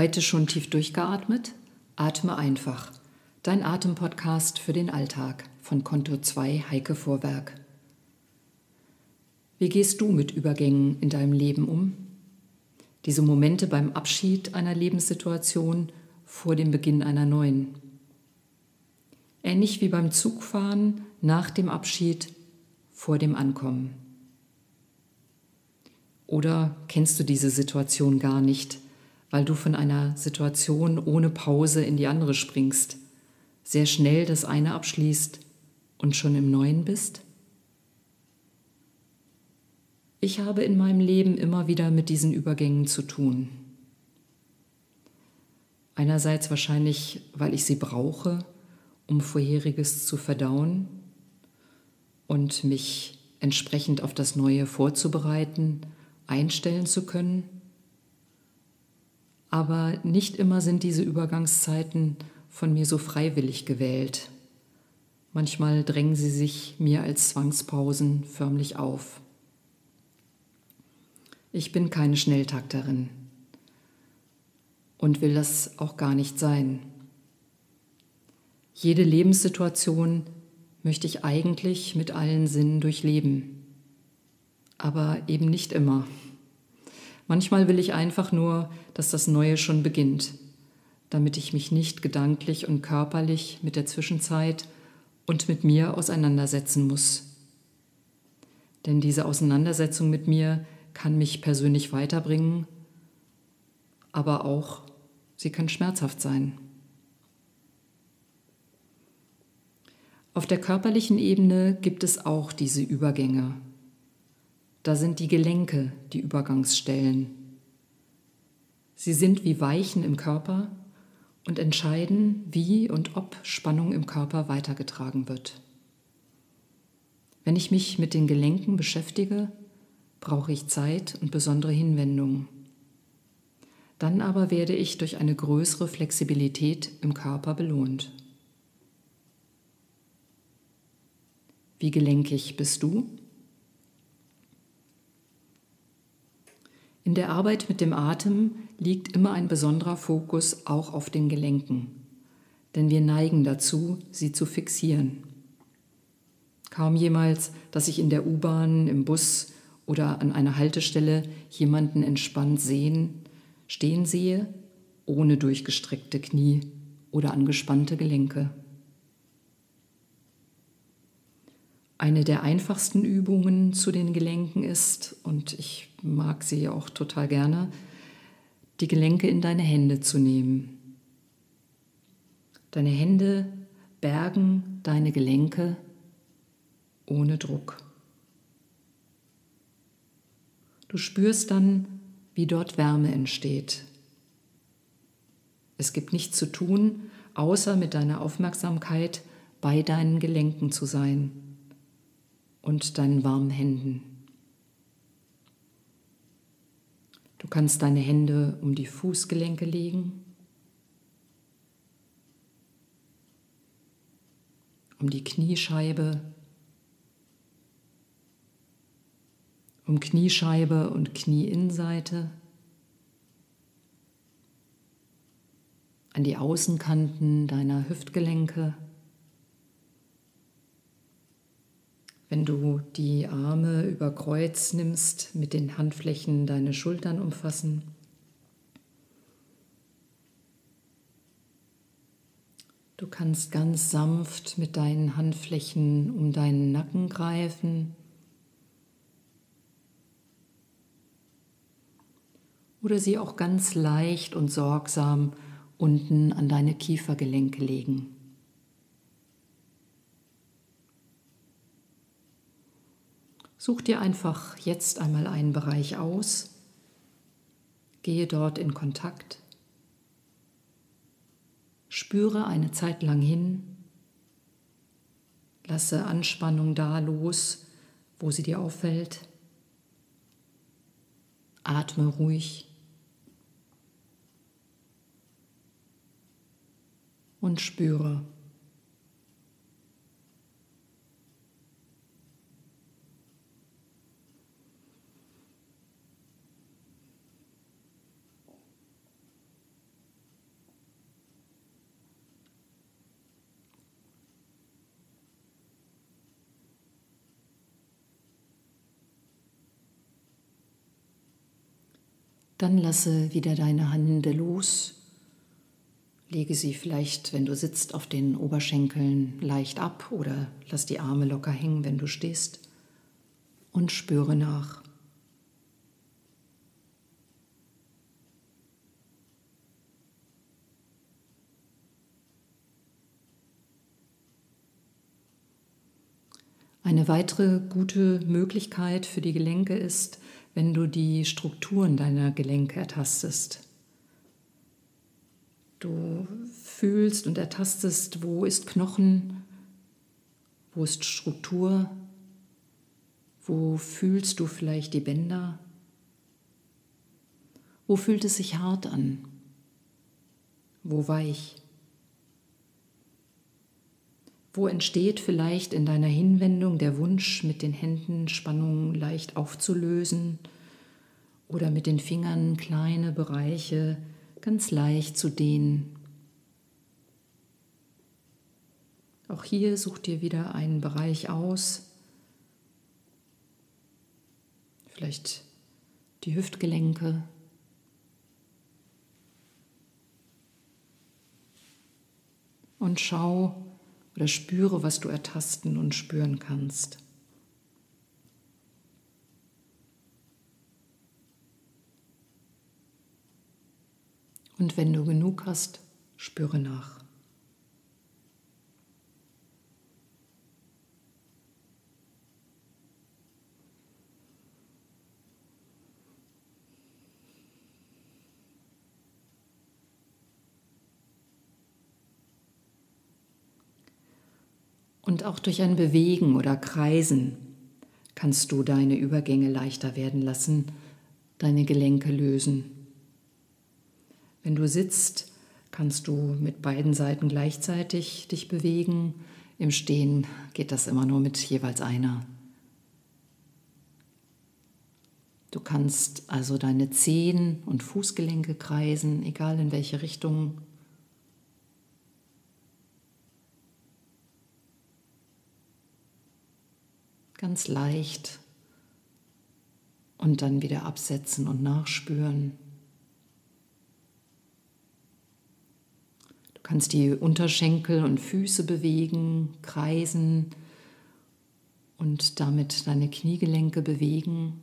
Heute schon tief durchgeatmet? Atme einfach. Dein Atempodcast für den Alltag von Konto 2 Heike Vorwerk. Wie gehst du mit Übergängen in deinem Leben um? Diese Momente beim Abschied einer Lebenssituation vor dem Beginn einer neuen. Ähnlich wie beim Zugfahren nach dem Abschied vor dem Ankommen. Oder kennst du diese Situation gar nicht, weil du von einer Situation ohne Pause in die andere springst, sehr schnell das eine abschließt und schon im neuen bist? Ich habe in meinem Leben immer wieder mit diesen Übergängen zu tun. Einerseits wahrscheinlich, weil ich sie brauche, um vorheriges zu verdauen und mich entsprechend auf das Neue vorzubereiten, einstellen zu können. Aber nicht immer sind diese Übergangszeiten von mir so freiwillig gewählt. Manchmal drängen sie sich mir als Zwangspausen förmlich auf. Ich bin keine Schnelltakterin und will das auch gar nicht sein. Jede Lebenssituation möchte ich eigentlich mit allen Sinnen durchleben, aber eben nicht immer. Manchmal will ich einfach nur, dass das Neue schon beginnt, damit ich mich nicht gedanklich und körperlich mit der Zwischenzeit und mit mir auseinandersetzen muss. Denn diese Auseinandersetzung mit mir kann mich persönlich weiterbringen, aber auch sie kann schmerzhaft sein. Auf der körperlichen Ebene gibt es auch diese Übergänge. Da sind die Gelenke die Übergangsstellen. Sie sind wie Weichen im Körper und entscheiden, wie und ob Spannung im Körper weitergetragen wird. Wenn ich mich mit den Gelenken beschäftige, brauche ich Zeit und besondere Hinwendung. Dann aber werde ich durch eine größere Flexibilität im Körper belohnt. Wie gelenkig bist du? In der Arbeit mit dem Atem liegt immer ein besonderer Fokus auch auf den Gelenken, denn wir neigen dazu, sie zu fixieren. Kaum jemals, dass ich in der U-Bahn, im Bus oder an einer Haltestelle jemanden entspannt sehen, stehen sehe, ohne durchgestreckte Knie oder angespannte Gelenke. Eine der einfachsten Übungen zu den Gelenken ist, und ich mag sie auch total gerne, die Gelenke in deine Hände zu nehmen. Deine Hände bergen deine Gelenke ohne Druck. Du spürst dann, wie dort Wärme entsteht. Es gibt nichts zu tun, außer mit deiner Aufmerksamkeit bei deinen Gelenken zu sein und deinen warmen Händen. Du kannst deine Hände um die Fußgelenke legen, um die Kniescheibe, um Kniescheibe und Knieinnenseite, an die Außenkanten deiner Hüftgelenke. Wenn du die Arme über Kreuz nimmst, mit den Handflächen deine Schultern umfassen. Du kannst ganz sanft mit deinen Handflächen um deinen Nacken greifen. Oder sie auch ganz leicht und sorgsam unten an deine Kiefergelenke legen. Such dir einfach jetzt einmal einen Bereich aus, gehe dort in Kontakt, spüre eine Zeit lang hin, lasse Anspannung da los, wo sie dir auffällt, atme ruhig. Und spüre. Dann lasse wieder deine Hände los. Lege sie vielleicht, wenn du sitzt, auf den Oberschenkeln leicht ab oder lass die Arme locker hängen, wenn du stehst. Und spüre nach. Eine weitere gute Möglichkeit für die Gelenke ist, wenn du die Strukturen deiner Gelenke ertastest. Du fühlst und ertastest, wo ist Knochen, wo ist Struktur, wo fühlst du vielleicht die Bänder, wo fühlt es sich hart an, wo weich. Wo entsteht vielleicht in deiner Hinwendung der Wunsch, mit den Händen Spannungen leicht aufzulösen oder mit den Fingern kleine Bereiche ganz leicht zu dehnen? Auch hier such dir wieder einen Bereich aus, vielleicht die Hüftgelenke. Und schau, oder spüre, was du ertasten und spüren kannst. Und wenn du genug hast, spüre nach. Und auch durch ein Bewegen oder Kreisen kannst du deine Übergänge leichter werden lassen, deine Gelenke lösen. Wenn du sitzt, kannst du mit beiden Seiten gleichzeitig dich bewegen. Im Stehen geht das immer nur mit jeweils einer. Du kannst also deine Zehen und Fußgelenke kreisen, egal in welche Richtung ganz leicht und dann wieder absetzen und nachspüren. Du kannst die Unterschenkel und Füße bewegen, kreisen und damit deine Kniegelenke bewegen.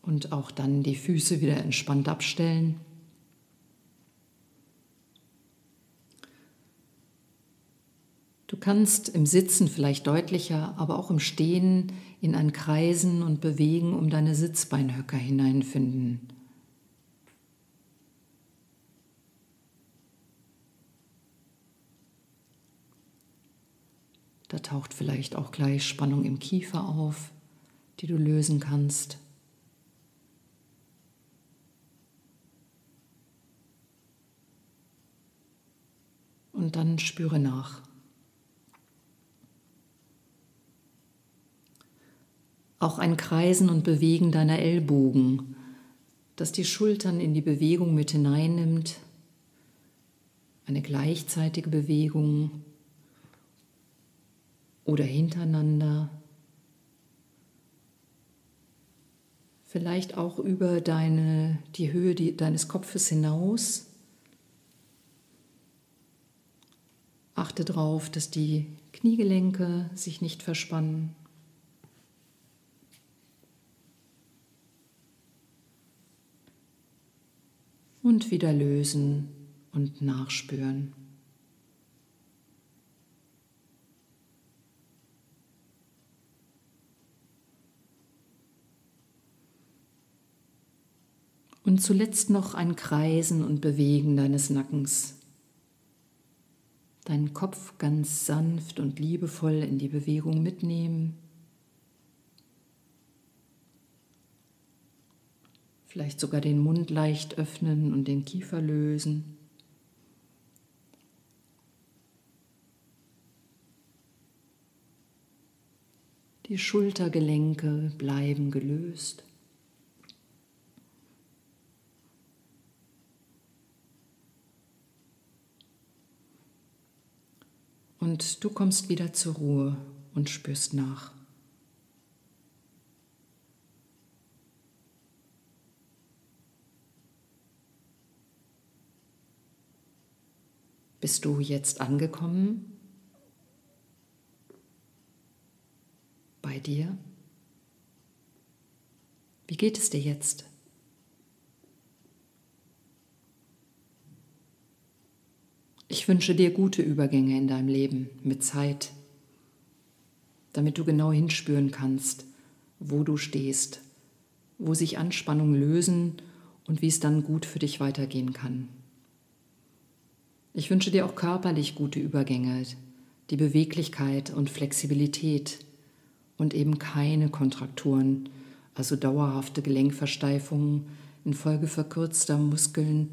Und auch dann die Füße wieder entspannt abstellen. Du kannst im Sitzen vielleicht deutlicher, aber auch im Stehen in ein Kreisen und Bewegen um deine Sitzbeinhöcker hineinfinden. Da taucht vielleicht auch gleich Spannung im Kiefer auf, die du lösen kannst. Und dann spüre nach. Auch ein Kreisen und Bewegen deiner Ellbogen, das die Schultern in die Bewegung mit hineinnimmt, eine gleichzeitige Bewegung oder hintereinander, vielleicht auch über deine, die Höhe die, deines Kopfes hinaus. Achte darauf, dass die Kniegelenke sich nicht verspannen. Und wieder lösen und nachspüren. Und zuletzt noch ein Kreisen und Bewegen deines Nackens. Deinen Kopf ganz sanft und liebevoll in die Bewegung mitnehmen. Vielleicht sogar den Mund leicht öffnen und den Kiefer lösen. Die Schultergelenke bleiben gelöst. Und du kommst wieder zur Ruhe und spürst nach. Bist du jetzt angekommen bei dir? Wie geht es dir jetzt? Ich wünsche dir gute Übergänge in deinem Leben mit Zeit, damit du genau hinspüren kannst, wo du stehst, wo sich Anspannungen lösen und wie es dann gut für dich weitergehen kann. Ich wünsche dir auch körperlich gute Übergänge, die Beweglichkeit und Flexibilität und eben keine Kontrakturen, also dauerhafte Gelenkversteifungen infolge verkürzter Muskeln,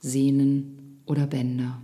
Sehnen oder Bänder.